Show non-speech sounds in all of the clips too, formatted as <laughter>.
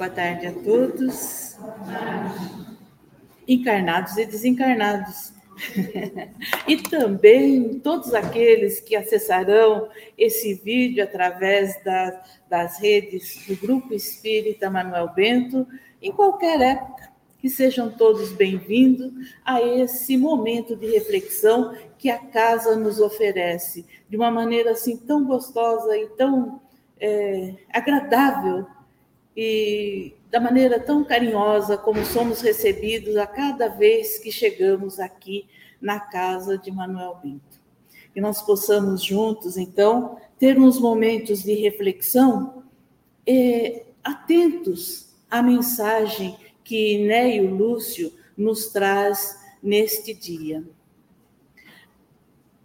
Boa tarde a todos, encarnados e desencarnados. <laughs> e também todos aqueles que acessarão esse vídeo através da, das redes do Grupo Espírita Manuel Bento, em qualquer época, que sejam todos bem-vindos a esse momento de reflexão que a casa nos oferece, de uma maneira assim tão gostosa e tão é, agradável e da maneira tão carinhosa como somos recebidos a cada vez que chegamos aqui na casa de Manuel Bento. Que nós possamos juntos, então, ter uns momentos de reflexão atentos à mensagem que Neio Lúcio nos traz neste dia.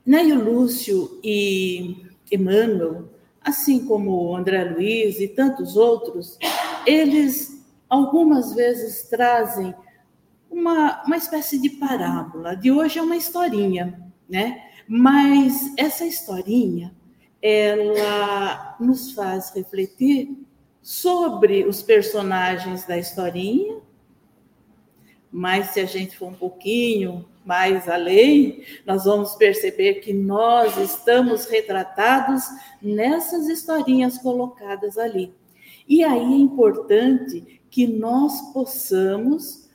Neio Lúcio e Emmanuel assim como André Luiz e tantos outros, eles algumas vezes trazem uma, uma espécie de parábola. De hoje é uma historinha, né? Mas essa historinha, ela nos faz refletir sobre os personagens da historinha, mas se a gente for um pouquinho mais além, nós vamos perceber que nós estamos retratados nessas historinhas colocadas ali. E aí é importante que nós possamos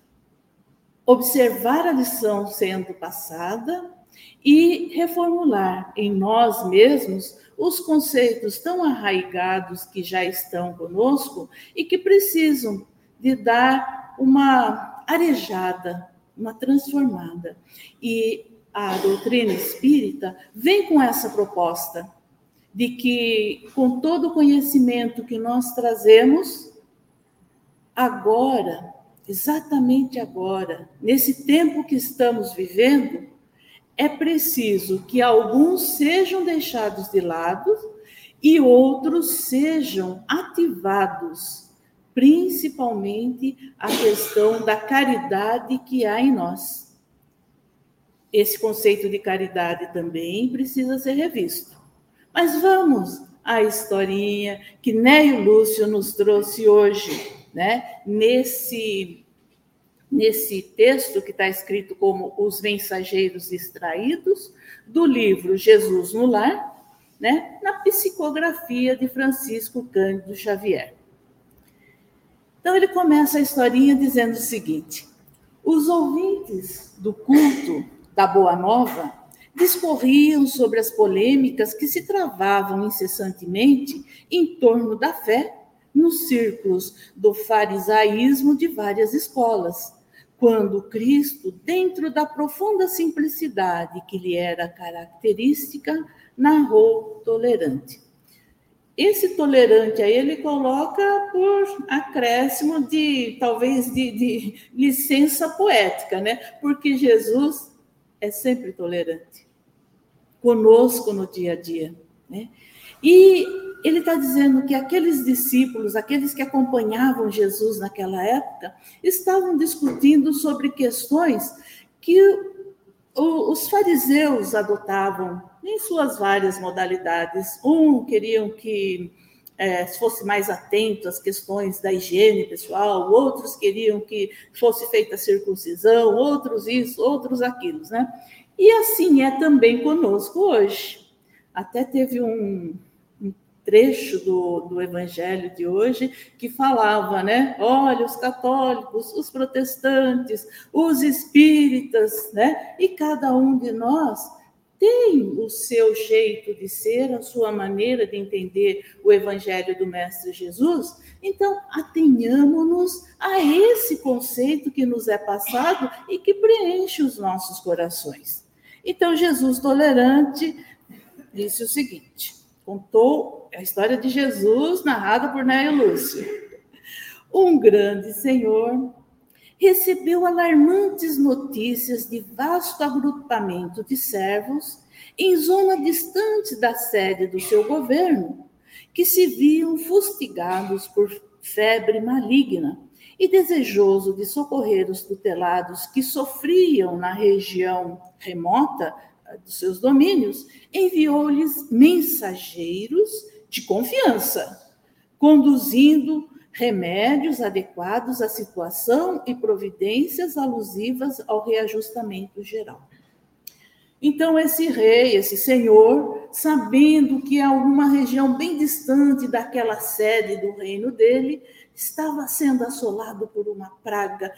observar a lição sendo passada e reformular em nós mesmos os conceitos tão arraigados que já estão conosco e que precisam de dar uma arejada uma transformada. E a doutrina espírita vem com essa proposta de que, com todo o conhecimento que nós trazemos, agora, exatamente agora, nesse tempo que estamos vivendo, é preciso que alguns sejam deixados de lado e outros sejam ativados principalmente a questão da caridade que há em nós. Esse conceito de caridade também precisa ser revisto. Mas vamos à historinha que Neio Lúcio nos trouxe hoje, né? Nesse nesse texto que está escrito como Os Mensageiros Extraídos, do livro Jesus no Lar, né? na psicografia de Francisco Cândido Xavier. Então ele começa a historinha dizendo o seguinte: os ouvintes do culto da Boa Nova discorriam sobre as polêmicas que se travavam incessantemente em torno da fé nos círculos do farisaísmo de várias escolas, quando Cristo, dentro da profunda simplicidade que lhe era característica, narrou tolerante. Esse tolerante aí ele coloca por acréscimo de talvez de, de licença poética, né? Porque Jesus é sempre tolerante conosco no dia a dia, né? E ele está dizendo que aqueles discípulos, aqueles que acompanhavam Jesus naquela época, estavam discutindo sobre questões que os fariseus adotavam em suas várias modalidades. Um queriam que é, fosse mais atento às questões da higiene pessoal, outros queriam que fosse feita a circuncisão, outros isso, outros aquilo, né? E assim é também conosco hoje. Até teve um, um trecho do, do Evangelho de hoje que falava, né? Olha, os católicos, os protestantes, os espíritas, né? E cada um de nós tem o seu jeito de ser, a sua maneira de entender o Evangelho do Mestre Jesus, então atenhamos-nos a esse conceito que nos é passado e que preenche os nossos corações. Então, Jesus tolerante disse o seguinte: contou a história de Jesus narrada por Néio Lúcio. Um grande senhor recebeu alarmantes notícias de vasto agrupamento de servos em zona distante da sede do seu governo, que se viam fustigados por febre maligna e desejoso de socorrer os tutelados que sofriam na região remota dos seus domínios, enviou-lhes mensageiros de confiança, conduzindo remédios adequados à situação e providências alusivas ao reajustamento geral. Então, esse rei, esse senhor, sabendo que alguma região bem distante daquela sede do reino dele estava sendo assolado por uma praga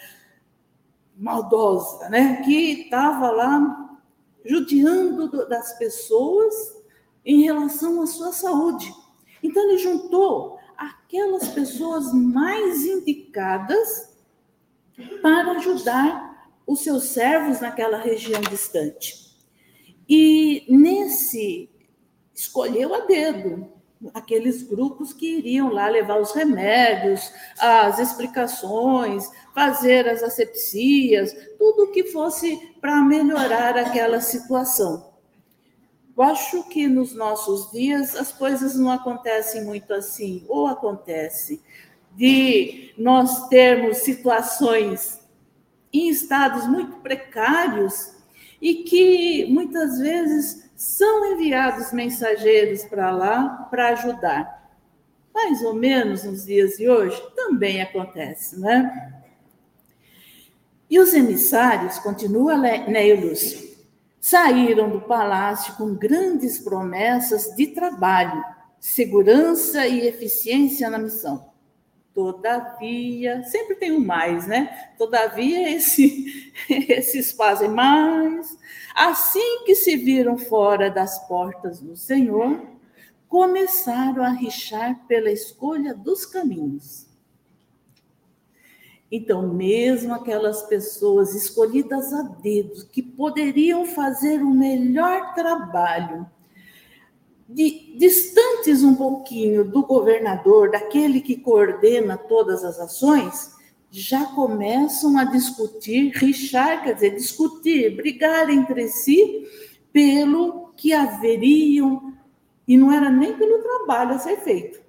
maldosa, né? que estava lá judiando das pessoas em relação à sua saúde. Então, ele juntou aquelas pessoas mais indicadas para ajudar os seus servos naquela região distante. E nesse escolheu a dedo aqueles grupos que iriam lá levar os remédios, as explicações, fazer as asepsias, tudo que fosse para melhorar aquela situação. Eu acho que nos nossos dias as coisas não acontecem muito assim, ou acontece de nós termos situações em estados muito precários e que muitas vezes são enviados mensageiros para lá para ajudar. Mais ou menos nos dias de hoje também acontece, né? E os emissários, continua Neio Lúcio, saíram do palácio com grandes promessas de trabalho, segurança e eficiência na missão. Todavia, sempre tem um mais, né? Todavia, esse, <laughs> esses fazem mais. Assim que se viram fora das portas do Senhor, começaram a rixar pela escolha dos caminhos. Então, mesmo aquelas pessoas escolhidas a dedo, que poderiam fazer o melhor trabalho, de, distantes um pouquinho do governador, daquele que coordena todas as ações, já começam a discutir, rixar, quer dizer, discutir, brigar entre si pelo que haveriam, e não era nem pelo trabalho a ser feito,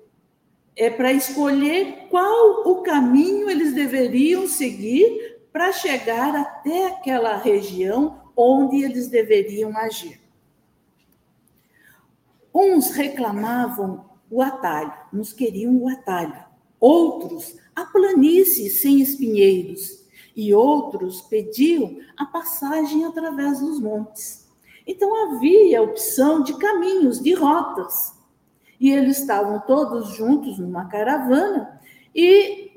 é para escolher qual o caminho eles deveriam seguir para chegar até aquela região onde eles deveriam agir. Uns reclamavam o atalho, uns queriam o atalho, outros a planície sem espinheiros, e outros pediam a passagem através dos montes. Então havia opção de caminhos, de rotas e eles estavam todos juntos numa caravana e,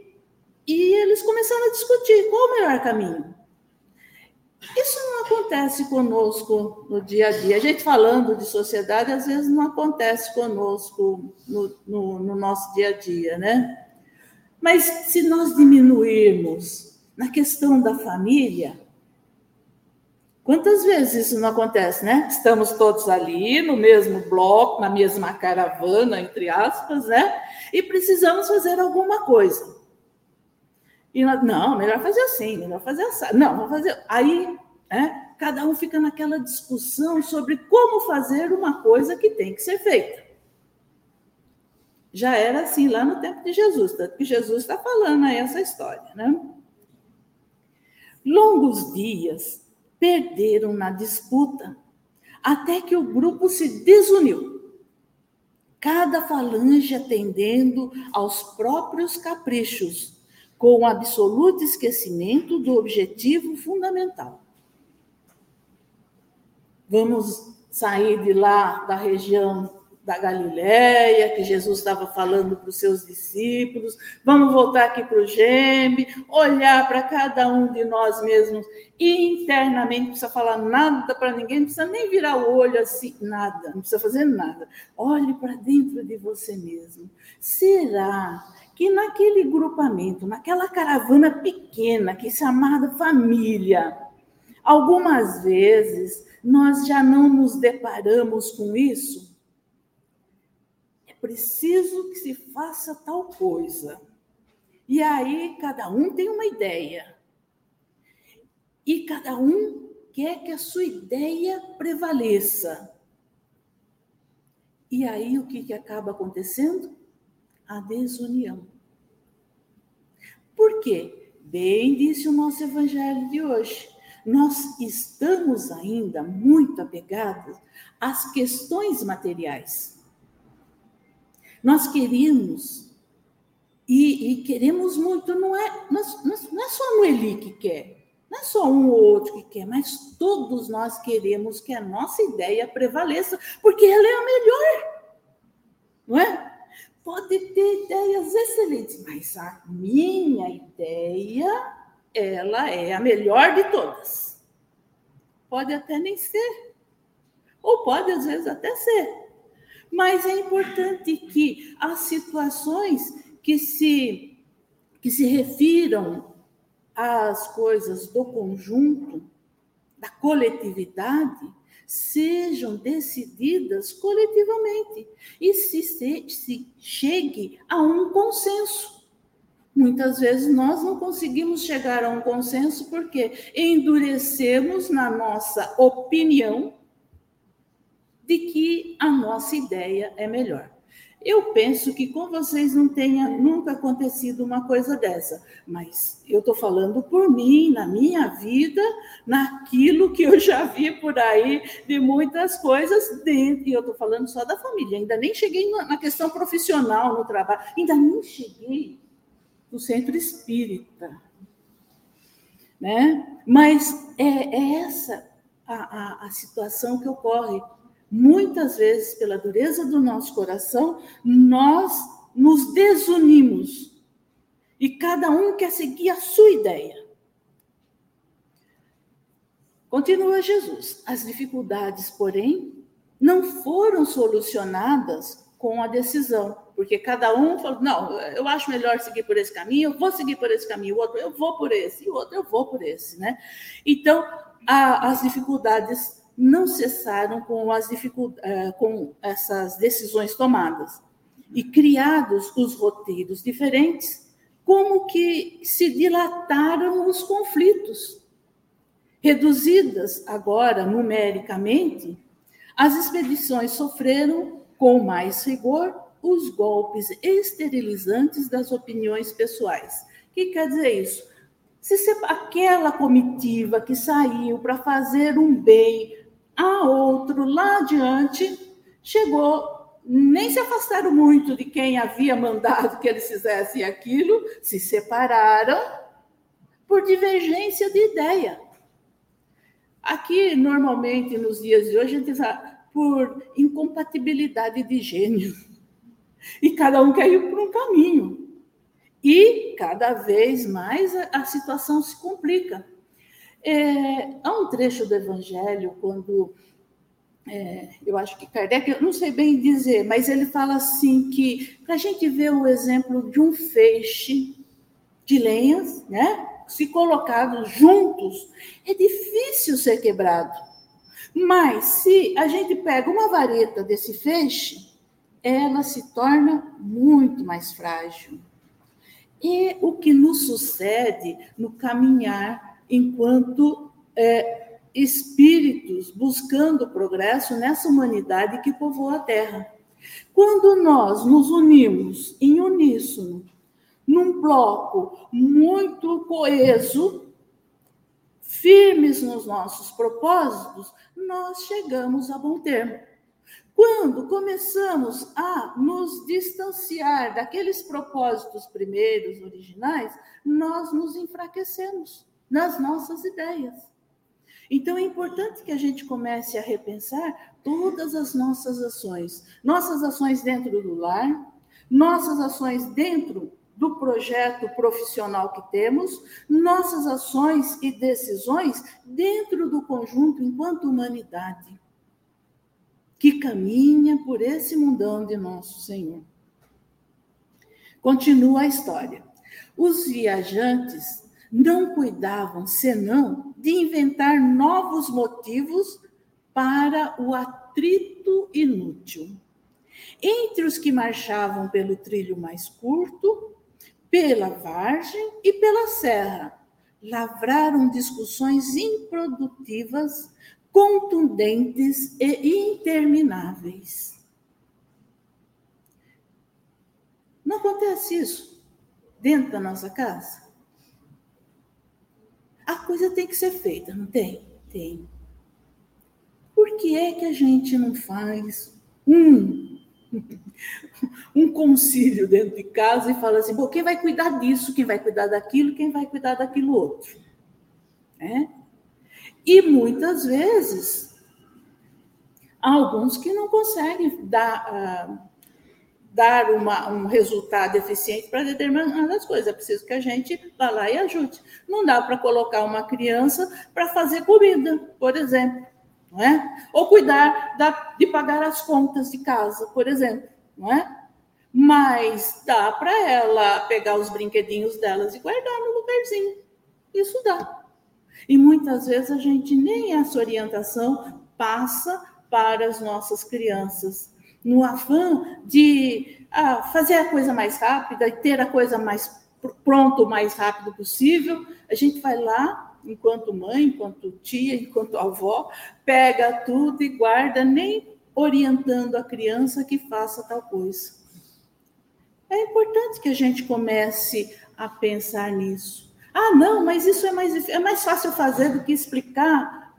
e eles começaram a discutir qual o melhor caminho. Isso não acontece conosco no dia a dia. A gente falando de sociedade, às vezes não acontece conosco no, no, no nosso dia a dia, né? Mas se nós diminuirmos na questão da família, Quantas vezes isso não acontece, né? Estamos todos ali no mesmo bloco, na mesma caravana, entre aspas, né? E precisamos fazer alguma coisa. E nós, não, melhor fazer assim, melhor fazer assim. Não, vamos fazer. Aí, né? Cada um fica naquela discussão sobre como fazer uma coisa que tem que ser feita. Já era assim lá no tempo de Jesus, tanto que Jesus está falando aí essa história, né? Longos dias perderam na disputa, até que o grupo se desuniu. Cada falange atendendo aos próprios caprichos, com o absoluto esquecimento do objetivo fundamental. Vamos sair de lá da região da Galileia, que Jesus estava falando para os seus discípulos. Vamos voltar aqui para o Gembe, olhar para cada um de nós mesmos internamente, não precisa falar nada para ninguém, não precisa nem virar o olho assim, nada, não precisa fazer nada. Olhe para dentro de você mesmo. Será que naquele grupamento, naquela caravana pequena que é chamada família, algumas vezes nós já não nos deparamos com isso? Preciso que se faça tal coisa. E aí cada um tem uma ideia. E cada um quer que a sua ideia prevaleça. E aí o que, que acaba acontecendo? A desunião. Por quê? Bem disse o nosso evangelho de hoje. Nós estamos ainda muito apegados às questões materiais. Nós queríamos E, e, queremos muito, não é, não, não é só a Noeli que quer, não é só um ou outro que quer, mas todos nós queremos que a nossa ideia prevaleça, porque ela é a melhor. Não é? Pode ter ideias excelentes, mas a minha ideia, ela é a melhor de todas. Pode até nem ser. Ou pode, às vezes, até ser. Mas é importante que as situações que se, que se refiram às coisas do conjunto, da coletividade, sejam decididas coletivamente e se, se, se chegue a um consenso. Muitas vezes nós não conseguimos chegar a um consenso porque endurecemos na nossa opinião de que a nossa ideia é melhor. Eu penso que com vocês não tenha nunca acontecido uma coisa dessa, mas eu estou falando por mim, na minha vida, naquilo que eu já vi por aí de muitas coisas dentro, e eu estou falando só da família, ainda nem cheguei na questão profissional, no trabalho, ainda nem cheguei no centro espírita. Né? Mas é, é essa a, a, a situação que ocorre muitas vezes, pela dureza do nosso coração, nós nos desunimos e cada um quer seguir a sua ideia. Continua Jesus. As dificuldades, porém, não foram solucionadas com a decisão, porque cada um falou: não, eu acho melhor seguir por esse caminho, eu vou seguir por esse caminho, o outro eu vou por esse, e o outro eu vou por esse, né? Então, a, as dificuldades não cessaram com, as eh, com essas decisões tomadas. E criados os roteiros diferentes, como que se dilataram os conflitos. Reduzidas agora numericamente, as expedições sofreram com mais rigor os golpes esterilizantes das opiniões pessoais. O que quer dizer isso? Se aquela comitiva que saiu para fazer um bem a outro lá adiante chegou, nem se afastaram muito de quem havia mandado que eles fizessem aquilo, se separaram por divergência de ideia. Aqui, normalmente, nos dias de hoje, a gente fala por incompatibilidade de gênio. E cada um quer ir por um caminho. E cada vez mais a, situação se complica. É, há um trecho do Evangelho, quando é, eu acho que Kardec, eu não sei bem dizer, mas ele fala assim que para a gente ver o exemplo de um feixe de lenhas, né? Se colocados juntos, é difícil ser quebrado. Mas se a gente pega uma vareta desse feixe, ela se torna muito mais frágil. E o que nos sucede no caminhar enquanto é, espíritos buscando progresso nessa humanidade que povoa a Terra. Quando nós nos unimos em uníssono, num bloco muito coeso, firmes nos nossos propósitos, nós chegamos a bom termo. Quando começamos a nos distanciar daqueles propósitos primeiros, originais, nós nos enfraquecemos nas nossas ideias. Então é importante que a gente comece a repensar todas as nossas ações, nossas ações dentro do lar, nossas ações dentro do projeto profissional que temos, nossas ações e decisões dentro do conjunto enquanto humanidade que caminha por esse mundão de nosso Senhor. Continua a história. Os viajantes não cuidavam senão de inventar novos motivos para o atrito inútil. Entre os que marchavam pelo trilho mais curto, pela vargem e pela serra, lavraram discussões improdutivas, contundentes e intermináveis. Não acontece isso dentro da nossa casa? A coisa tem que ser feita, não tem? Tem. Por que é que a gente não faz um <laughs> um concílio dentro de casa e fala assim: Bom, quem vai cuidar disso, quem vai cuidar daquilo, quem vai cuidar daquilo outro. É? E muitas vezes, há alguns que não conseguem dar, uh, dar uma, um resultado eficiente para determinadas coisas. É preciso que a gente vá lá e ajude. Não dá para colocar uma criança para fazer comida, por exemplo não é? Ou cuidar da, de pagar as contas de casa, por exemplo, não é? Mas dá para ela pegar os brinquedinhos delas e guardar no lugarzinho. Isso dá. E muitas vezes a gente nem essa orientação passa para as nossas crianças, no afã de ah, fazer a coisa mais rápida e ter a coisa mais pronto o mais rápido possível. A gente vai lá enquanto mãe, enquanto tia, enquanto avó, pega tudo e guarda, nem orientando a criança que faça tal coisa. É importante que a gente comece a pensar nisso. Ah, não, mas isso é mais, é mais fácil fazer do que explicar.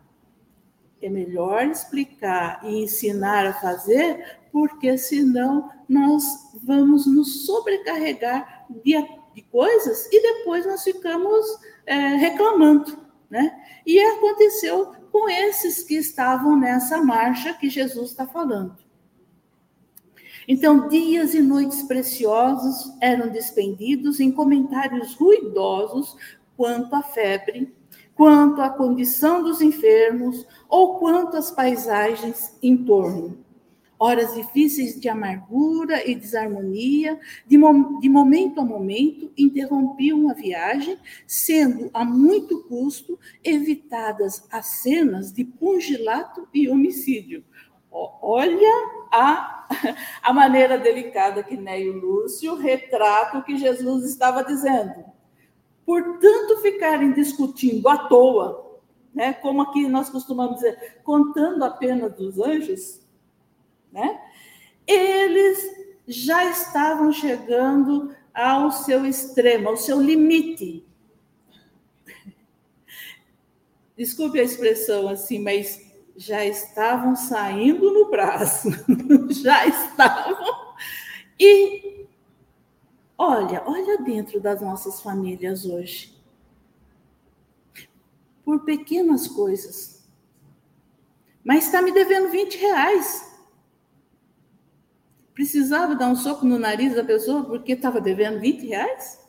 É melhor explicar e ensinar a fazer, porque senão nós vamos nos sobrecarregar de de coisas e depois nós ficamos é, reclamando. Né? E aconteceu com esses que estavam nessa marcha que Jesus está falando. Então, dias e noites preciosos eram despendidos em comentários ruidosos quanto à febre, quanto à condição dos enfermos ou quanto às paisagens em torno horas difíceis de amargura e desarmonia, de, mom de momento a momento, interrompiam a viagem, sendo a muito custo evitadas as cenas de pungilato e homicídio. Olha a, <laughs> a maneira delicada que Neio Lúcio retrata o que Jesus estava dizendo. Portanto, ficarem discutindo à toa, né, como aqui nós costumamos dizer, contando apenas dos anjos, né? Eles já estavam chegando ao seu extremo, ao seu limite. Desculpe a expressão assim, mas já estavam saindo no braço, <laughs> já estavam. E olha, olha dentro das nossas famílias hoje. Por pequenas coisas. Mas está me devendo 20 reais. Precisava dar um soco no nariz da pessoa porque estava devendo 20 reais?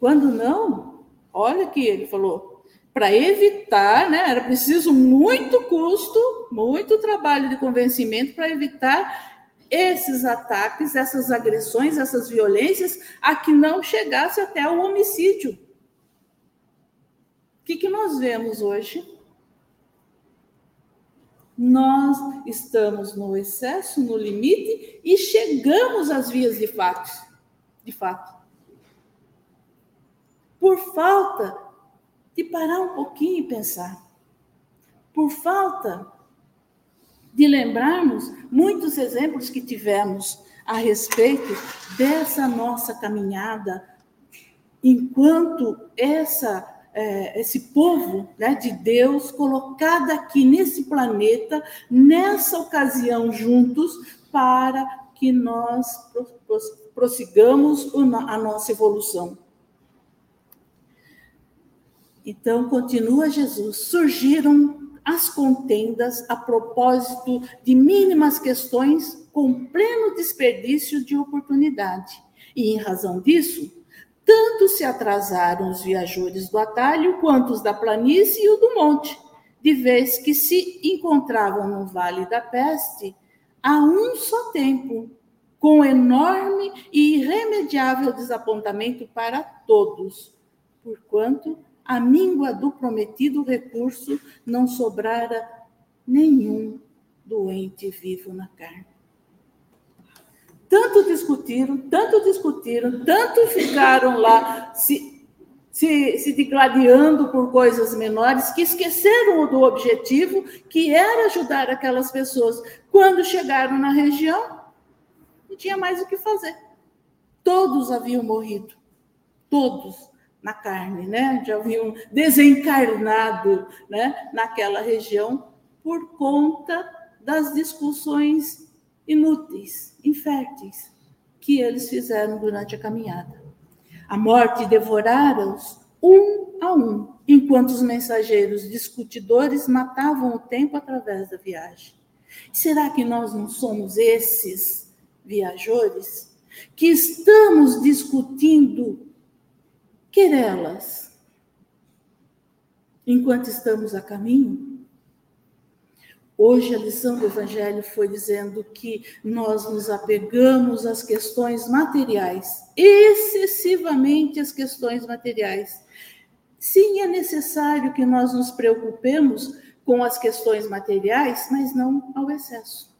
Quando não, olha que ele falou, para evitar, né, era preciso muito custo, muito trabalho de convencimento para evitar esses ataques, essas agressões, essas violências, a que não chegasse até o homicídio. O que, que nós vemos hoje? Nós estamos no excesso, no limite e chegamos às vias de fato, de fato. Por falta de parar um pouquinho e pensar. Por falta de lembrarmos muitos exemplos que tivemos a respeito dessa nossa caminhada enquanto essa é, esse povo né, de Deus colocado aqui nesse planeta, nessa ocasião juntos, para que nós prossigamos a nossa evolução. Então, continua Jesus, surgiram as contendas a propósito de mínimas questões com pleno desperdício de oportunidade. E, em razão disso, tanto se atrasaram os viajores do atalho quanto os da planície e o do monte, de vez que se encontravam no vale da peste a um só tempo, com enorme e irremediável desapontamento para todos, porquanto a míngua do prometido recurso não sobrara nenhum doente vivo na carne. Tanto discutiram, tanto discutiram, tanto ficaram lá se, se, se digladiando por coisas menores, que esqueceram do objetivo, que era ajudar aquelas pessoas. Quando chegaram na região, não tinha mais o que fazer. Todos haviam morrido, todos na carne, né? Já haviam desencarnado, né? Naquela região por conta das discussões inúteis, inférteis, que eles fizeram durante a caminhada. A morte devorara-os um a um, enquanto os mensageiros discutidores matavam o tempo através da viagem. Será que nós não somos esses viajores que estamos discutindo querelas enquanto estamos a caminho? Hoje a lição do Evangelho foi dizendo que nós nos apegamos às questões materiais, excessivamente às questões materiais. Sim, é necessário que nós nos preocupemos com as questões materiais, mas não ao excesso,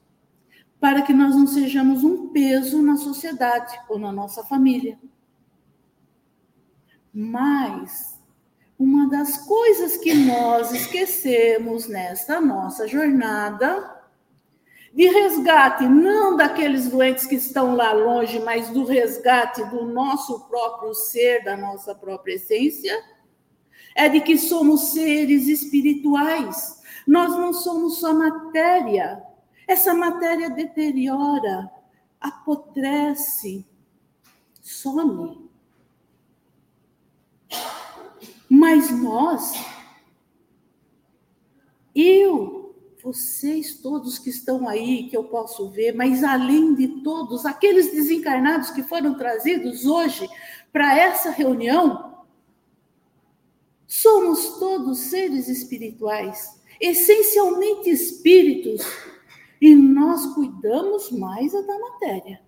para que nós não sejamos um peso na sociedade ou na nossa família. Mas uma das coisas que nós esquecemos nesta nossa jornada de resgate, não daqueles doentes que estão lá longe, mas do resgate do nosso próprio ser, da nossa própria essência, é de que somos seres espirituais. Nós não somos só matéria. Essa matéria deteriora, apodrece, some. Mas nós, eu, vocês todos que estão aí, que eu posso ver, mas além de todos, aqueles desencarnados que foram trazidos hoje para essa reunião, somos todos seres espirituais, essencialmente espíritos, e nós cuidamos mais da matéria.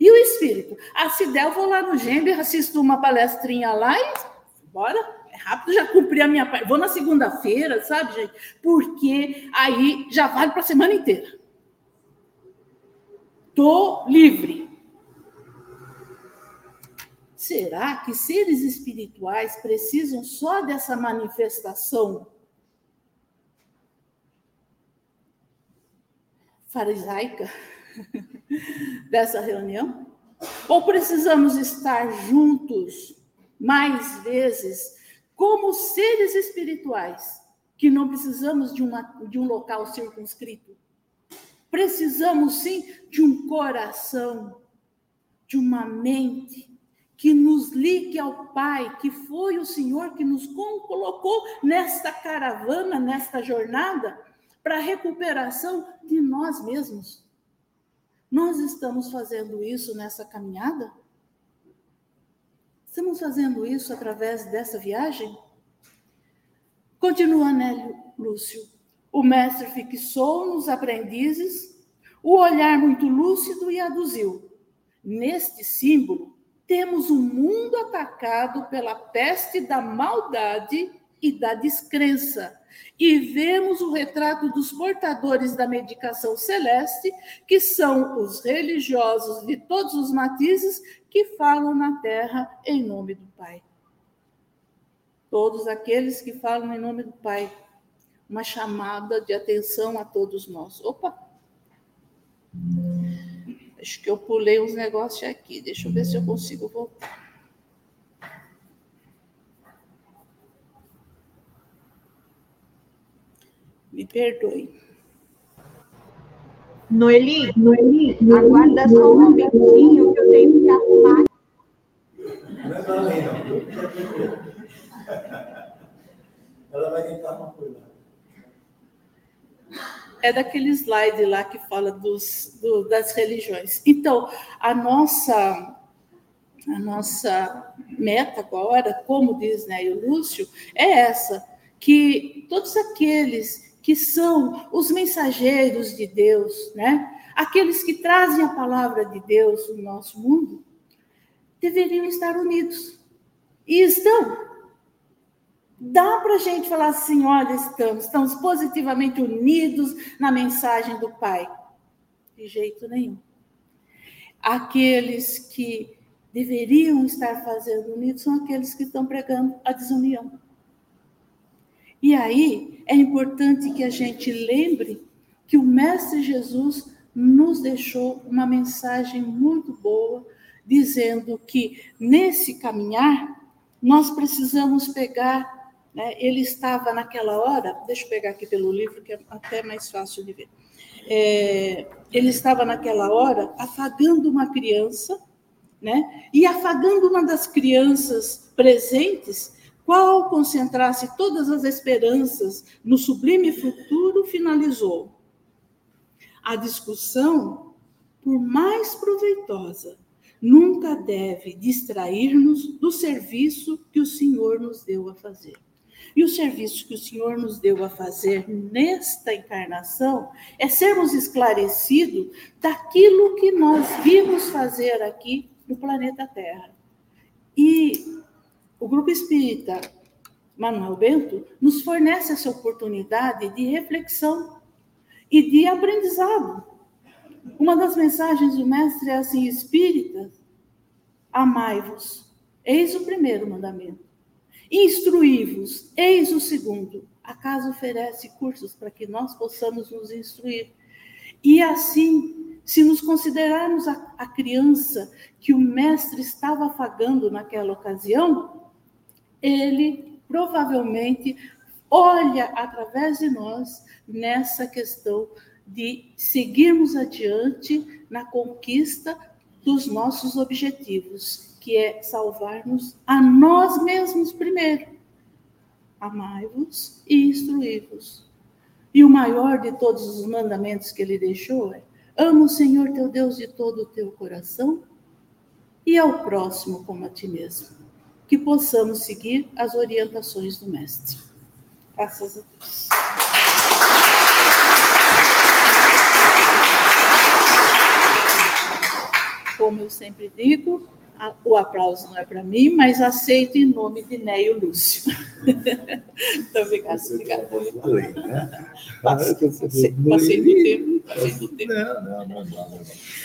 E o espírito? Ah, se der, eu vou lá no Gembe, assisto uma palestrinha lá e bora, é rápido, já cumpri a minha parte. Vou na segunda-feira, sabe, gente? Porque aí já vale para a semana inteira. Tô livre. Será que seres espirituais precisam só dessa manifestação farisaica <laughs> dessa reunião? Ou precisamos estar juntos mais vezes, como seres espirituais, que não precisamos de, uma, de um local circunscrito. Precisamos sim de um coração, de uma mente que nos ligue ao Pai, que foi o Senhor que nos colocou nesta caravana, nesta jornada, para a recuperação de nós mesmos. Nós estamos fazendo isso nessa caminhada? Estamos fazendo isso através dessa viagem? Continua Nélio Lúcio. O mestre fixou nos aprendizes o olhar muito lúcido e aduziu. Neste símbolo, temos um mundo atacado pela peste da maldade e da descrença, e vemos o retrato dos portadores da medicação celeste, que são os religiosos de todos os matizes que falam na terra em nome do Pai. Todos aqueles que falam em nome do Pai. Uma chamada de atenção a todos nós. Opa! Acho que eu pulei uns negócios aqui. Deixa eu ver se eu consigo voltar. Me perdoe. Noeli, Noeli, aguarda só um momentinho que eu tenho que arrumar. Não é para ler, não. Ela vai tentar uma coisa. É daquele slide lá que fala dos, do, das religiões. Então, a nossa a nossa meta agora, como diz né, o Lúcio, é essa, que todos aqueles que são os mensageiros de Deus, né? Aqueles que trazem a palavra de Deus no nosso mundo, deveriam estar unidos. E estão. Dá para a gente falar assim: olha, estamos, estamos positivamente unidos na mensagem do Pai. De jeito nenhum. Aqueles que deveriam estar fazendo unidos são aqueles que estão pregando a desunião. E aí é importante que a gente lembre que o Mestre Jesus nos deixou uma mensagem muito boa, dizendo que nesse caminhar nós precisamos pegar né, ele estava naquela hora, deixa eu pegar aqui pelo livro, que é até mais fácil de ver. É, ele estava naquela hora afagando uma criança, né, e afagando uma das crianças presentes, qual concentrasse todas as esperanças no sublime futuro, finalizou. A discussão, por mais proveitosa, nunca deve distrair-nos do serviço que o Senhor nos deu a fazer. E o serviço que o Senhor nos deu a fazer nesta encarnação é sermos esclarecidos daquilo que nós vimos fazer aqui no planeta Terra. E o Grupo Espírita Manuel Bento nos fornece essa oportunidade de reflexão e de aprendizado. Uma das mensagens do Mestre é assim: Espíritas, amai-vos, eis o primeiro mandamento. Instruí-vos, eis o segundo. A casa oferece cursos para que nós possamos nos instruir. E assim, se nos considerarmos a, a criança que o mestre estava afagando naquela ocasião, ele provavelmente olha através de nós nessa questão de seguirmos adiante na conquista dos nossos objetivos, que é salvar-nos a nós mesmos primeiro. Amai-vos e instruí-vos. E o maior de todos os mandamentos que ele deixou é: ama o Senhor teu Deus de todo o teu coração e ao próximo como a ti mesmo. Que possamos seguir as orientações do Mestre. Graças a Deus. Como eu sempre digo, o aplauso não é para mim, mas aceito em nome de Neio Lúcio. <laughs> Muito obrigada. obrigada. Passei, do tempo. Passei do tempo. Não, não, não, não.